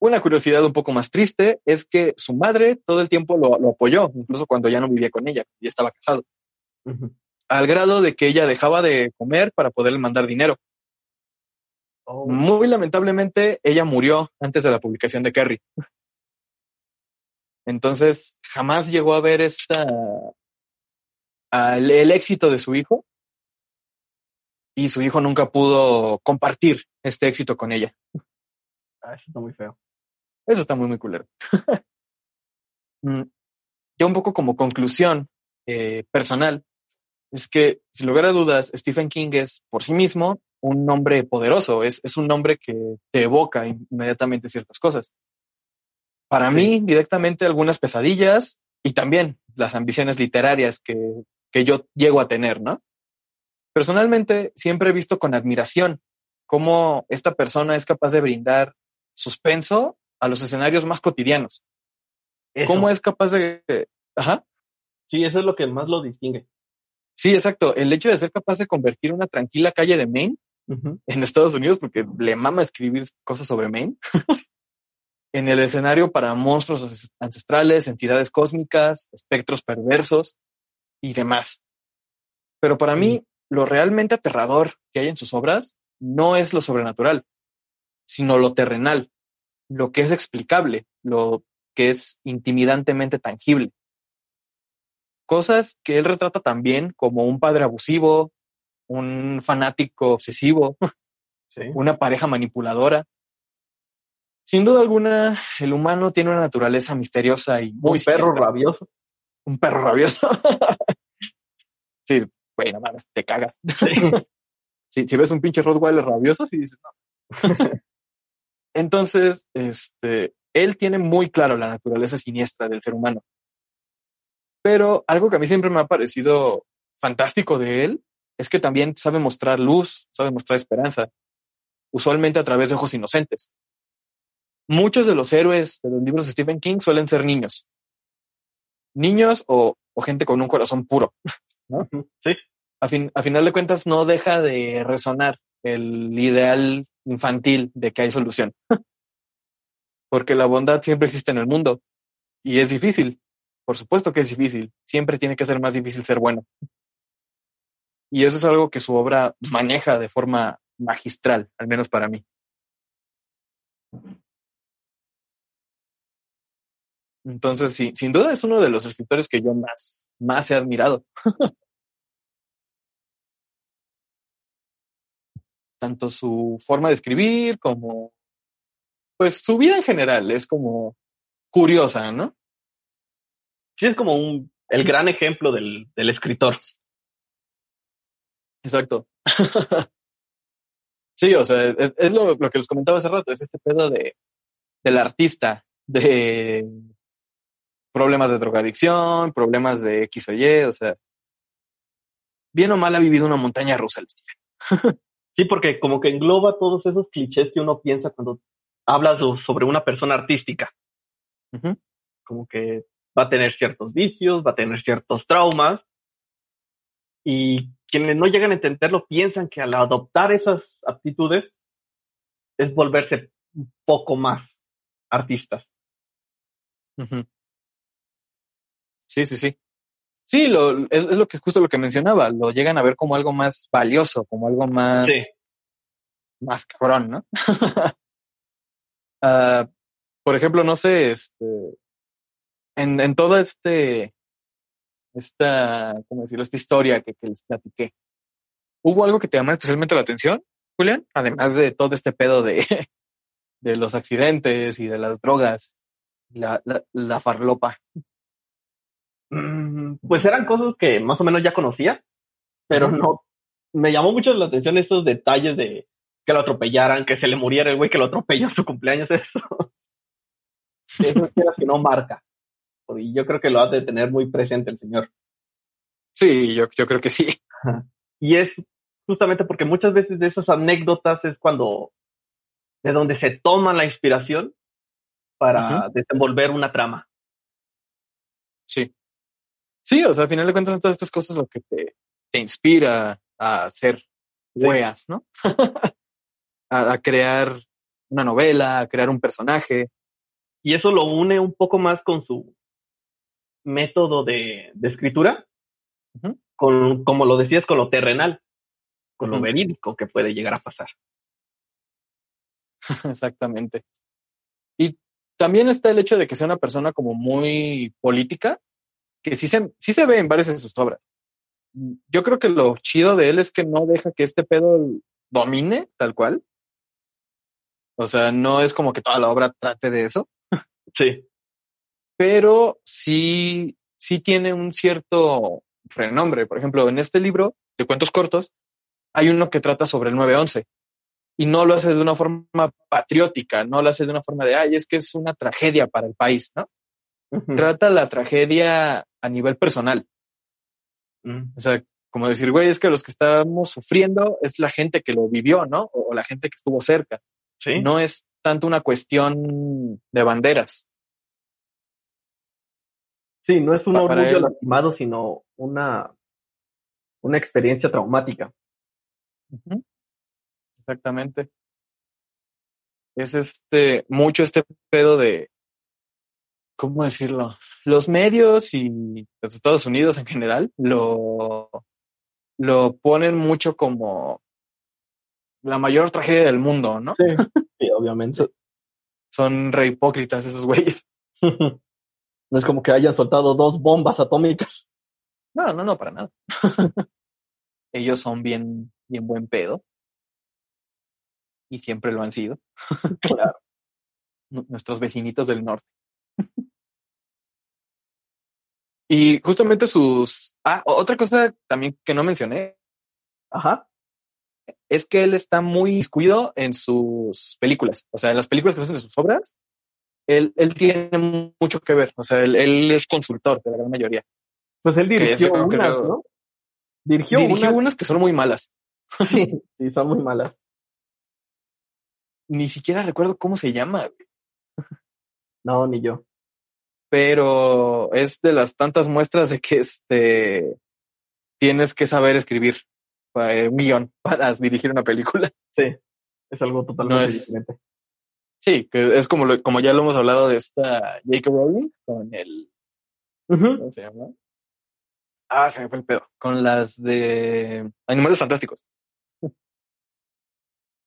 una curiosidad un poco más triste es que su madre todo el tiempo lo, apoyó, incluso cuando ya no vivía con ella, ya estaba casado. Al grado de que ella dejaba de comer para poderle mandar dinero. Oh. Muy lamentablemente, ella murió antes de la publicación de Kerry. Entonces, jamás llegó a ver esta el, éxito de su hijo y su hijo nunca pudo compartir este éxito con ella. Ah, eso está muy feo. Eso está muy, muy culero. <laughs> Mm, ya un poco como conclusión eh, personal, es que, sin lugar a dudas, Stephen King es por sí mismo un nombre poderoso, es, es un nombre que te evoca inmediatamente ciertas cosas. Para mí, directamente algunas pesadillas y también las ambiciones literarias que, que yo llego a tener, ¿no? Personalmente, siempre he visto con admiración cómo esta persona es capaz de brindar suspenso a los escenarios más cotidianos. ¿Cómo es capaz de... Ajá. Sí, eso es lo que más lo distingue. Sí, exacto. El hecho de ser capaz de convertir una tranquila calle de Maine en Estados Unidos, porque le mama escribir cosas sobre Maine, <laughs> en el escenario para monstruos ancestrales, entidades cósmicas, espectros perversos y demás. Pero para mí, lo realmente aterrador que hay en sus obras no es lo sobrenatural, sino lo terrenal, lo que es explicable, lo que es intimidantemente tangible. Cosas que él retrata también como un padre abusivo, un fanático obsesivo, <laughs> una pareja manipuladora. Sin duda alguna, el humano tiene una naturaleza misteriosa y muy... Un perro rabioso. Un perro rabioso. <laughs> Sí, güey, no mames, te cagas. <laughs> si, si ves un pinche Rottweiler rabioso, sí dices, no. Entonces, este, él tiene muy claro la naturaleza siniestra del ser humano. Pero algo que a mí siempre me ha parecido fantástico de él es que también sabe mostrar luz, sabe mostrar esperanza, usualmente a través de ojos inocentes. Muchos de los héroes de los libros de Stephen King suelen ser niños. Niños o, gente con un corazón puro. <laughs> Sí. A, fin, a final de cuentas no deja de resonar el ideal infantil de que hay solución. Porque la bondad siempre existe en el mundo y es difícil. Por supuesto que es difícil. Siempre tiene que ser más difícil ser bueno. Y eso es algo que su obra maneja de forma magistral, al menos para mí. Entonces, sí, sin duda es uno de los escritores que yo más, más he admirado. <laughs> Tanto su forma de escribir como, pues su vida en general es como curiosa, ¿no? Sí, es como un, el gran ejemplo del, del escritor. Exacto. <laughs> sí, o sea, es, lo, lo, que les comentaba hace rato, es este pedo de, del artista, de problemas de drogadicción, problemas de X o Y, o sea, bien o mal ha vivido una montaña rusa el Stephen. <laughs> sí, porque como que engloba todos esos clichés que uno piensa cuando hablas sobre una persona artística. Como que va a tener ciertos vicios, va a tener ciertos traumas. Y quienes no llegan a entenderlo piensan que al adoptar esas aptitudes es volverse un poco más artistas. Sí, sí, sí. Sí, lo, es, lo que justo lo que mencionaba, lo llegan a ver como algo más valioso, como algo más, más cabrón, ¿no? uh, <laughs> por ejemplo, no sé, este, en, en toda este, esta, ¿cómo decirlo? Esta historia que, que les platiqué, ¿hubo algo que te llamó especialmente la atención, Julián? Además de todo este pedo de, <laughs> de los accidentes y de las drogas, la, la, la farlopa. Mm, pues eran cosas que más o menos ya conocía, pero no. Me llamó mucho la atención esos detalles de que lo atropellaran, que se le muriera el güey que lo atropelló en su cumpleaños, <laughs> eso. eso es que no marca. Y yo creo que lo ha de tener muy presente el señor. Sí, yo, yo creo que sí. Y es justamente porque muchas veces de esas anécdotas es cuando, de donde se toma la inspiración para desenvolver una trama. Sí. O sea, al final de cuentas, todas estas cosas lo que te, te inspira a hacer weas, ¿no? <laughs> a, crear una novela, a crear un personaje. Y eso lo une un poco más con su método de, de escritura, con, como lo decías, con lo terrenal, con lo verídico que puede llegar a pasar. <laughs> Exactamente. Y también está el hecho de que sea una persona como muy política, que sí se, sí se ve en varias de sus obras. Yo creo que lo chido de él es que no deja que este pedo domine tal cual. O sea, no es como que toda la obra trate de eso. <laughs> Sí. Pero sí, sí tiene un cierto renombre. Por ejemplo, en este libro de cuentos cortos, hay uno que trata sobre el 9-11 y no lo hace de una forma patriótica, no lo hace de una forma de, ay, es que es una tragedia para el país, ¿no? Trata la tragedia a nivel personal. Mm. O sea, como decir, güey, es que los que estamos sufriendo es la gente que lo vivió, ¿no? O, la gente que estuvo cerca. Sí. No es tanto una cuestión de banderas. Sí, no es un orgullo lastimado, sino una, una experiencia traumática. Exactamente. Es este, mucho este pedo de, ¿cómo decirlo? Los medios y los Estados Unidos en general lo, lo ponen mucho como la mayor tragedia del mundo, ¿no? Sí, obviamente. Son re hipócritas esos güeyes. <laughs> no es como que hayan soltado dos bombas atómicas. No, no, no, para nada. <laughs> Ellos son bien, bien buen pedo. Y siempre lo han sido. claro. <laughs> Nuestros vecinitos del norte. Y justamente sus... Ah, otra cosa también que no mencioné. Ajá. Es que él está muy descuido en sus películas. O sea, en las películas que hacen de sus obras, él, él tiene mucho que ver. O sea, él, es consultor de la gran mayoría. Pues él dirigió unas, ¿no? Dirigió, unas que son muy malas. <laughs> Sí, sí, son muy malas. Ni siquiera recuerdo cómo se llama. No, ni yo pero es de las tantas muestras de que este tienes que saber escribir eh, un guion <laughs> para dirigir una película. Sí, es algo totalmente diferente. Sí, que es como lo, como ya lo hemos hablado de esta J.K. Rowling con el ¿cómo se llama? Ah, se me fue el pedo. Con las de Animales Fantásticos.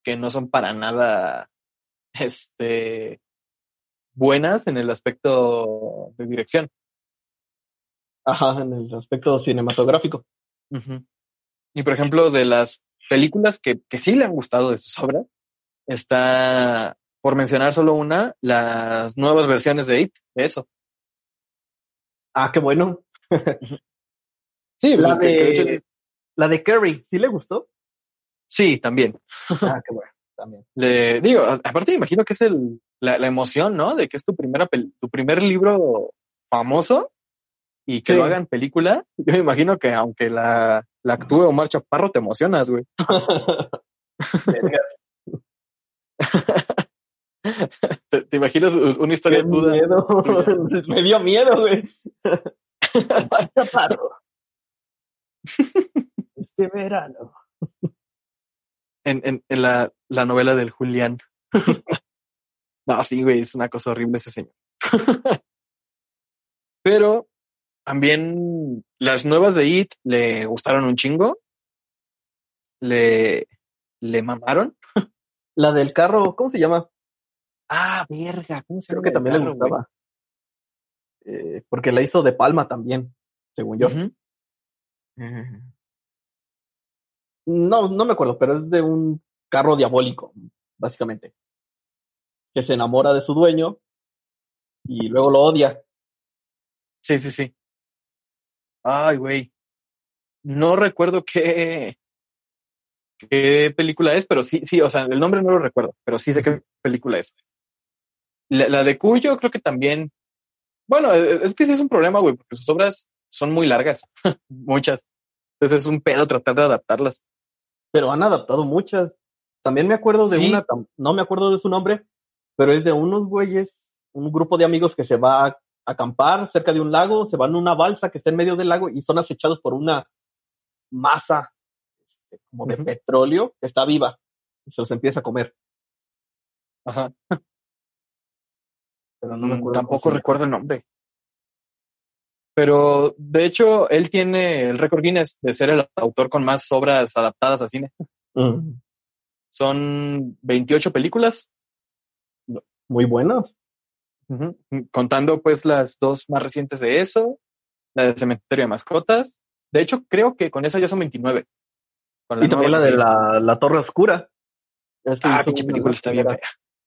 que no son para nada este buenas en el aspecto de dirección. Ajá, en el aspecto cinematográfico. Y por ejemplo, de las películas que, que sí le han gustado de sus obras, está, por mencionar solo una, las nuevas versiones de It, de eso. Ah, qué bueno. sí, la, pues, de, la de Carrie, ¿sí le gustó? Sí, también. ah, qué bueno, también. Le digo, aparte imagino que es el, la, la, emoción, ¿no? De que es tu primera tu primer libro famoso y que lo hagan película. Yo me imagino que aunque la, la actúe Omar Chaparro, te emocionas, güey. <laughs> ¿Te, imaginas una historia Qué miedo. <laughs> me dio miedo, güey. <laughs> Omar Chaparro. Este verano. En, en, en la, la novela del Julián. <laughs> No, sí, güey, es una cosa horrible ese señor. <laughs> Pero también las nuevas de It le gustaron un chingo. Le, le mamaron. <laughs> La del carro, ¿cómo se llama? Ah, verga, ¿cómo se Creo que también le gustaba. Eh, porque la hizo de Palma también, según yo. No, no me acuerdo, pero es de un carro diabólico, básicamente que se enamora de su dueño y luego lo odia. Sí, sí, sí. Ay, güey. No recuerdo qué, qué película es, pero sí, sí, o sea, el nombre no lo recuerdo, pero sí sé qué película es. La, de Cuyo creo que también, bueno, e, es que sí es un problema, güey, porque sus obras son muy largas, <laughs> muchas. Entonces es un pedo tratar de adaptarlas. Pero han adaptado muchas. También me acuerdo de una, no me acuerdo de su nombre, pero es de unos güeyes, un grupo de amigos que se va a acampar cerca de un lago, se van en una balsa que está en medio del lago y son acechados por una masa este, como de petróleo que está viva y se los empieza a comer. Ajá. Pero no me mm, acuerdo. Tampoco recuerdo el nombre. Pero de hecho, él tiene el récord Guinness de ser el autor con más obras adaptadas a cine. Mm. Son 28 películas muy buenos. Contando pues las dos más recientes de eso, la del cementerio de mascotas. De hecho, creo que con esa ya son 29. y también la de la, la, Torre Oscura. ah, pinche película está bien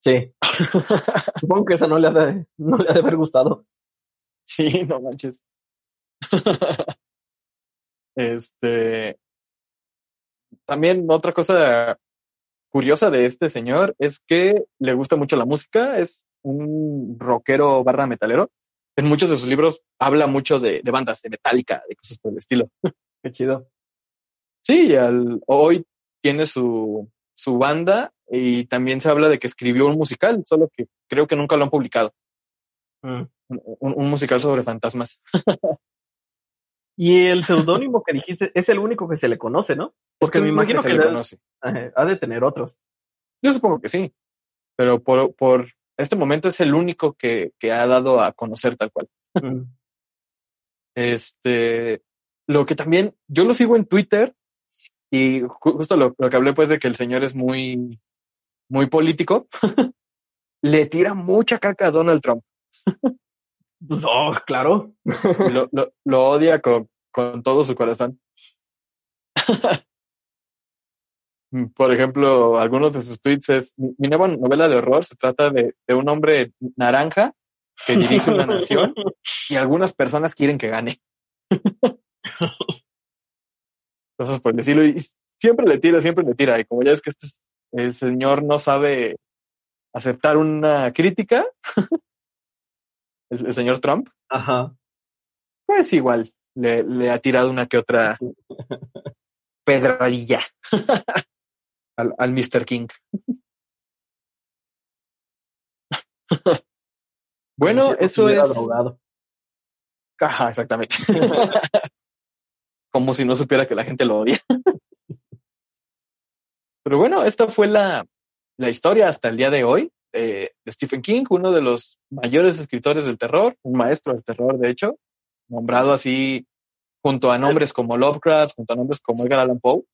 Sí. <laughs> Supongo que esa no le, ha de, no le ha de haber gustado. Sí, no manches. <laughs> este. También otra cosa curiosa de este señor es que le gusta mucho la música, es un rockero barra metalero. En muchos de sus libros habla mucho de, bandas, de metálica, de cosas por el estilo. <laughs> Qué chido. Sí, al, hoy tiene su, su banda y también se habla de que escribió un musical, solo que creo que nunca lo han publicado. Mm. Un, musical sobre fantasmas. <laughs> y el seudónimo que dijiste es el único que se le conoce, ¿no? Porque me imagino que, conoce. ha de tener otros. Yo supongo que sí, pero por, por este momento es el único que, que ha dado a conocer tal cual. Este, lo que también, yo lo sigo en Twitter y justo lo, que hablé pues de que el señor es muy, muy político, <laughs> le tira mucha caca a Donald Trump. <laughs> Oh, claro. lo, odia con, con todo su corazón. Mm, por ejemplo, algunos de sus tweets es, mi nueva novela de horror se trata de, un hombre naranja que dirige una nación y algunas personas quieren que gane. <laughs> Cosas por decirlo. Y siempre le tira, siempre le tira. Y como ya es que este el señor no sabe aceptar una crítica, el, señor Trump, Ajá. pues igual le, le ha tirado una que otra <laughs> pedradilla <laughs> al, al Mr. King. <laughs> bueno, eso es. Drogado. Ajá, exactamente. Como si no supiera que la gente lo odia. Pero bueno, esta fue la, la historia hasta el día de hoy de Stephen King, uno de los mayores escritores del terror, un maestro del terror, de hecho, nombrado así junto a nombres como Lovecraft, junto a nombres como Edgar Allan Poe.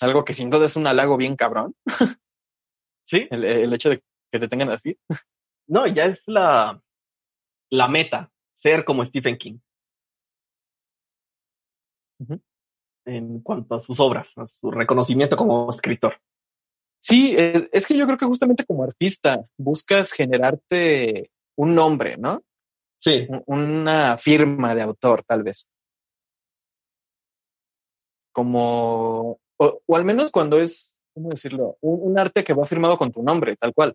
Algo que sin duda es un halago bien cabrón. <laughs> Sí. El, el hecho de que te tengan así. No, ya es la, la meta, ser como Stephen King. En cuanto a sus obras, a su reconocimiento como escritor. Sí, es, es que yo creo que justamente como artista buscas generarte un nombre, ¿no? Sí. Un- Una firma de autor, tal vez. Como, o, o al menos cuando es, ¿cómo decirlo? Un, un arte que va firmado con tu nombre, tal cual.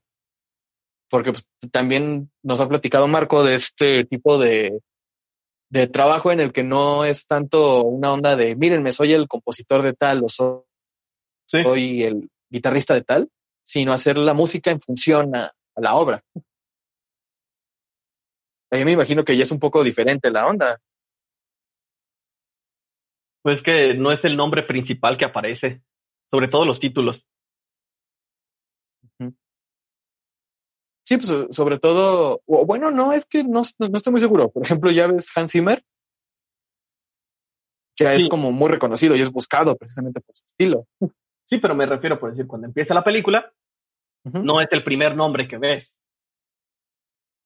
Porque pues, también nos ha platicado Marco de este tipo de, de trabajo en el que no es tanto una onda de, mírenme, soy el compositor de tal o soy Sí. soy el guitarrista de tal, sino hacer la música en función a, a la obra. Mí me imagino que ya es un poco diferente la onda. Pues que no es el nombre principal que aparece, sobre todo los títulos. Sí, pues sobre todo, bueno, no, es que no, no estoy muy seguro. Por ejemplo, ya ves Hans Zimmer, ya Sí. es como muy reconocido y es buscado precisamente por su estilo. Sí, pero me refiero por decir, cuando empieza la película, no es el primer nombre que ves.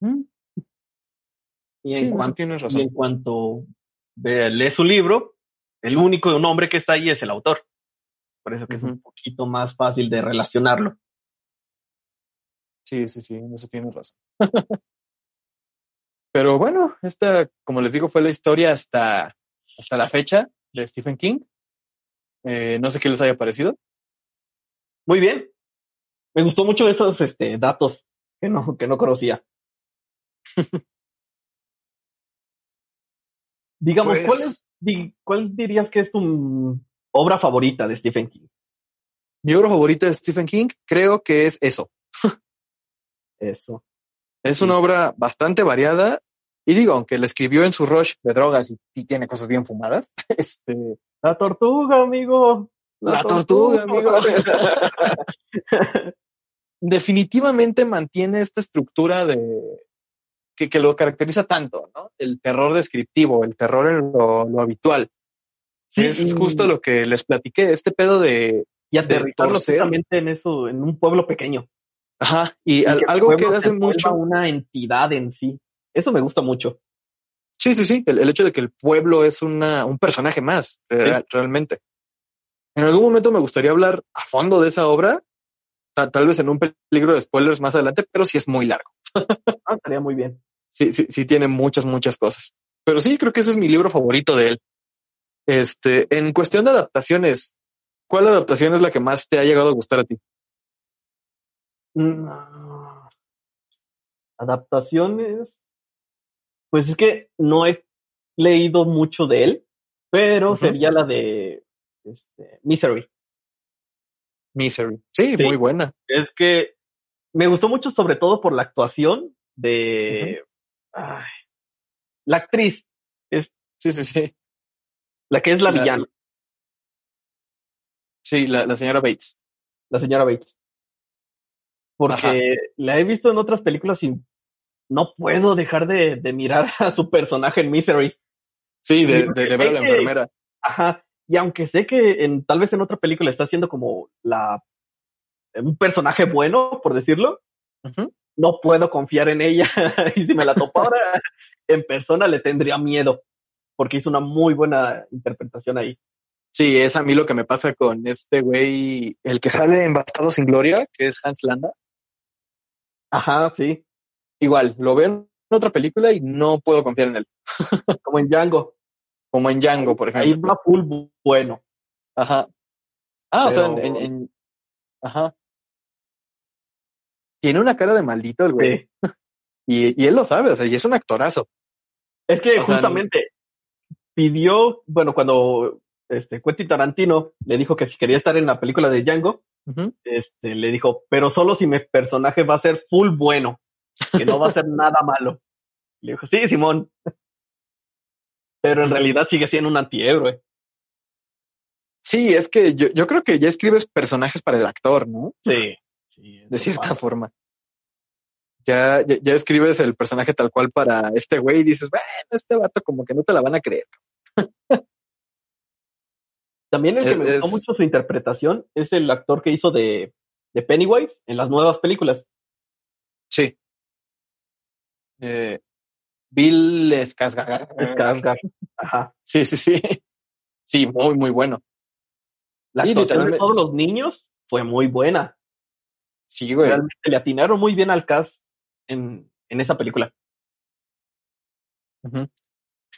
Mm, Y Sí, en, cuanto, tienes y razón. en cuanto ve- lee su libro, el único nombre que está ahí es el autor. Por eso que es un poquito más fácil de relacionarlo. Sí, sí, sí, en eso tienes razón. <laughs> Pero bueno, esta, como les digo, fue la historia hasta, hasta la fecha de Stephen King. Eh, no sé qué les haya parecido. Muy bien. Me gustó mucho esos este, datos que no, que no conocía. <laughs> Digamos, Pues- ¿cuál, es, di- ¿cuál dirías que es tu obra favorita de Stephen King? Mi obra favorita de Stephen King creo que es eso. Eso. Es una obra bastante variada. Y digo, aunque la escribió en su rush de drogas y, y tiene cosas bien fumadas, <laughs> este, La tortuga, amigo. La tortuga, amigo. <laughs> definitivamente mantiene esta estructura de que, que lo caracteriza tanto, ¿no? El terror descriptivo, el terror en lo, lo habitual. sí, es y- justo lo que les platiqué, este pedo de, Y aterrizarlo justamente en eso, en un pueblo pequeño. ajá, y Y al- que el algo que hace mucho, una entidad en sí. Eso me gusta mucho. sí, sí, sí, el, el hecho de que el pueblo es una, un personaje más, real- realmente. En algún momento me gustaría hablar a fondo de esa obra, ta- tal vez en un peligro de spoilers más adelante, pero sí es muy largo. Ah, estaría muy bien. sí, sí, sí tiene muchas, muchas cosas. Pero sí, creo que ese es mi libro favorito de él. Este, en cuestión de adaptaciones, ¿cuál adaptación es la que más te ha llegado a gustar a ti? Mm, Adaptaciones. Pues es que no he leído mucho de él, pero sería la de este, Misery. Misery. Sí, Sí. muy buena. Es que me gustó mucho, sobre todo por la actuación de ay, la actriz, es Sí, sí, sí. la que es la, La- villana, Sí, la, la señora Bates. la señora Bates. Porque la he visto en otras películas y no puedo dejar de, de mirar <laughs> a su personaje en Misery. Sí, de, de, de ver a la enfermera. Ajá. Y aunque sé que en, tal vez en otra película está haciendo como la un personaje bueno, por decirlo, no puedo confiar en ella. <laughs> y si me la topo ahora en persona le tendría miedo. Porque hizo una muy buena interpretación ahí. Sí, es a mí lo que me pasa con este güey, el que sale en Bastardo sin Gloria, que es Hans Landa. Ajá, sí. igual, lo veo en otra película y no puedo confiar en él. Como en Django. Como en Django, por ejemplo. Ahí va full bueno. Ajá. Ah, o sea, en, Ajá. Tiene una cara de maldito el güey. <laughs> Y, él lo sabe, o sea, y es un actorazo. Es que justamente pidió, bueno, cuando este Quentin Tarantino le dijo que si quería estar en la película de Django, este le dijo, pero solo si mi personaje va a ser full bueno, que no va a ser <laughs> nada malo. Le dijo, sí, Simón. Pero en realidad sigue siendo un antihéroe. Sí, es que yo, yo creo que ya escribes personajes para el actor, ¿no? Sí. sí de cierta forma. Ya, ya, escribes el personaje tal cual para este güey y dices, bueno, este vato como que no te la van a creer. <laughs> También el que me gustó mucho su interpretación es el actor que hizo de, de Pennywise en las nuevas películas. Sí. Eh, Bill Skarsgård. Skarsgård. Ajá. Sí, sí, sí. Sí, muy, muy bueno. La actuación de todos los niños fue muy buena. Sí, güey. Realmente le atinaron muy bien al cast en, en esa película.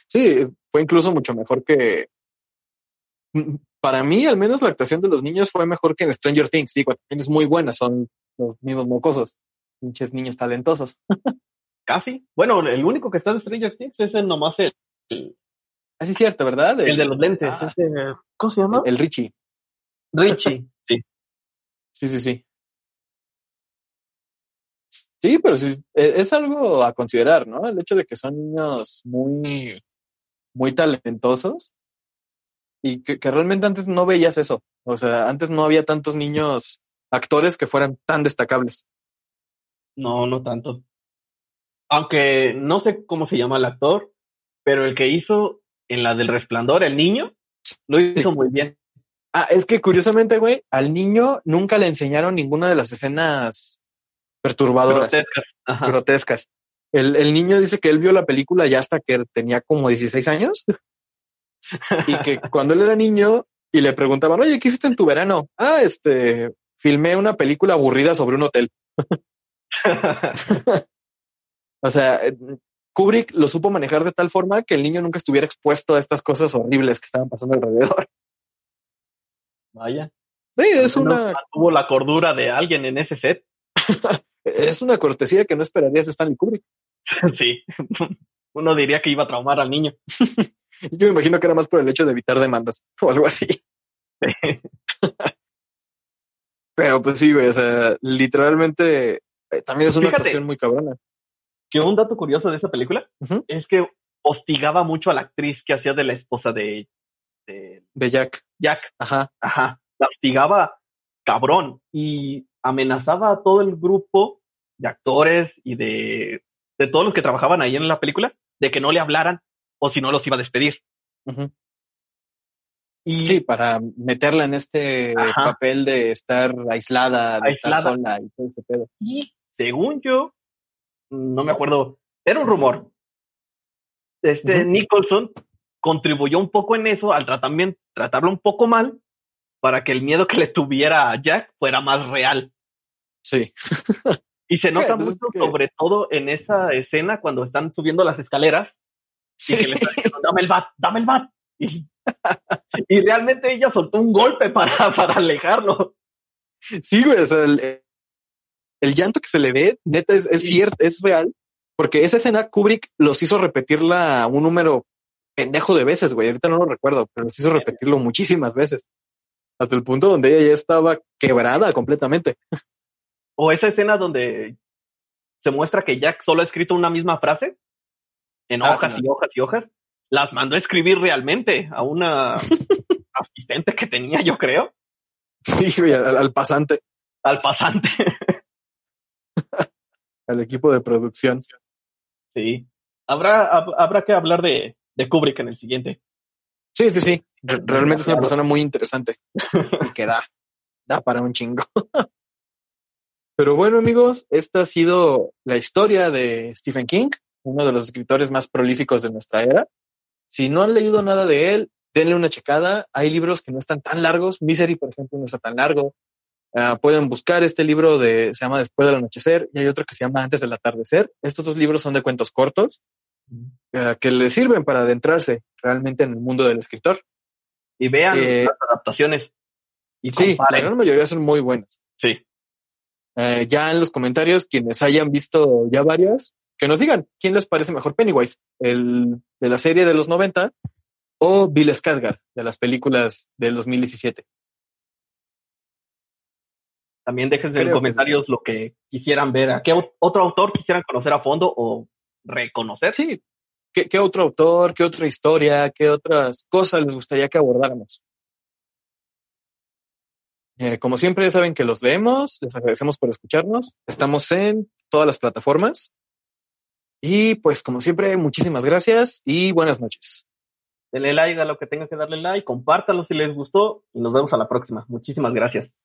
Sí, fue incluso mucho mejor que. Mm, para mí, al menos, la actuación de los niños fue mejor que en Stranger Things. Digo, también es muy buena, son los mismos mocosos. Pinches niños talentosos. <laughs> Casi. Bueno, el único que está en Stranger Things es el nomás el. Así es cierto, ¿verdad? El, de los lentes. Ah. este, ¿Cómo se llama? El, Richie. Richie, sí. <laughs> Sí, sí, sí. Sí, pero sí, e, es algo a considerar, ¿no? El hecho de que son niños muy, muy talentosos y que, que, realmente antes no veías eso. O sea, antes no había tantos niños actores que fueran tan destacables. No, no tanto. Aunque no sé cómo se llama el actor, pero el que hizo en la del resplandor, el niño, lo hizo muy bien. Ah, es que curiosamente, güey, al niño nunca le enseñaron ninguna de las escenas perturbadoras, grotescas. El, el, niño dice que él vio la película ya hasta que tenía como 16 años y que <laughs> cuando él era niño y le preguntaban, oye, ¿qué hiciste en tu verano? Ah, este, filmé una película aburrida sobre un hotel. <laughs> <laughs> o sea, eh, Kubrick lo supo manejar de tal forma que el niño nunca estuviera expuesto a estas cosas horribles que estaban pasando alrededor. Vaya. Sí, es una. Tuvo la cordura de alguien en ese set. <laughs> es una cortesía que no esperarías de Stanley Kubrick. <laughs> sí. <laughs> Uno diría que iba a traumar al niño. Yo me imagino que era más por el hecho de evitar demandas o algo así. Pero pues sí, güey, o sea, literalmente eh, también es una cuestión muy cabrona. Que un dato curioso de esa película es que hostigaba mucho a la actriz que hacía de la esposa de, de, de Jack. Jack. Ajá. Ajá. La hostigaba cabrón. Y amenazaba a todo el grupo de actores y de, de todos los que trabajaban ahí en la película de que no le hablaran o si no los iba a despedir. y, sí, para meterla en este papel de estar aislada, de estar sola y todo este pedo. Y según yo, no me acuerdo, era un rumor. Este Nicholson contribuyó un poco en eso al tratamiento, tratarlo un poco mal para que el miedo que le tuviera a Jack fuera más real. Sí. y se nota mucho, sobre todo en esa escena cuando están subiendo las escaleras. Sí. Y que le están diciendo, dame el bat, dame el bat. <laughs> Y, realmente ella soltó un golpe para, para alejarlo. Sí, güey, o sea, el, llanto que se le ve, neta, es, es cierto, es real, porque esa escena Kubrick los hizo repetirla un número pendejo de veces, güey. Ahorita no lo recuerdo, pero los hizo repetirlo muchísimas veces. Hasta el punto donde ella ya estaba quebrada completamente. O esa escena donde se muestra que Jack solo ha escrito una misma frase en ah, hojas y hojas y hojas, las mandó a escribir realmente a una <laughs> asistente que tenía, yo creo. Sí, al, pasante. Al pasante. <laughs> al equipo de producción. Sí. Habrá, habrá que hablar de, de Kubrick en el siguiente. Sí, sí, sí. <laughs> realmente es una persona muy interesante. que da, da para un chingo. <laughs> Pero bueno, amigos, esta ha sido la historia de Stephen King, uno de los escritores más prolíficos de nuestra era. Si no han leído nada de él, denle una checada. Hay libros que no están tan largos. Misery, por ejemplo, no está tan largo. Ah, pueden buscar este libro de, se llama Después del Anochecer y hay otro que se llama Antes del Atardecer. Estos dos libros son de cuentos cortos uh, que les sirven para adentrarse realmente en el mundo del escritor. Y vean eh, las adaptaciones. Y sí, la gran mayoría son muy buenas. Sí. Eh, ya en los comentarios, quienes hayan visto ya varias, que nos digan quién les parece mejor Pennywise, el de la serie de los 90 o Bill Skarsgård de las películas del 2017. También dejen en comentarios lo que quisieran ver, a qué otro autor quisieran conocer a fondo o reconocer. Sí, ¿Qué, qué otro autor, qué otra historia, qué otras cosas les gustaría que abordáramos. Eh, como siempre, saben que los leemos, les agradecemos por escucharnos. Estamos en todas las plataformas. Y pues, como siempre, muchísimas gracias y buenas noches. Denle like a lo que tenga que darle like, compártalo si les gustó y nos vemos a la próxima. Muchísimas gracias.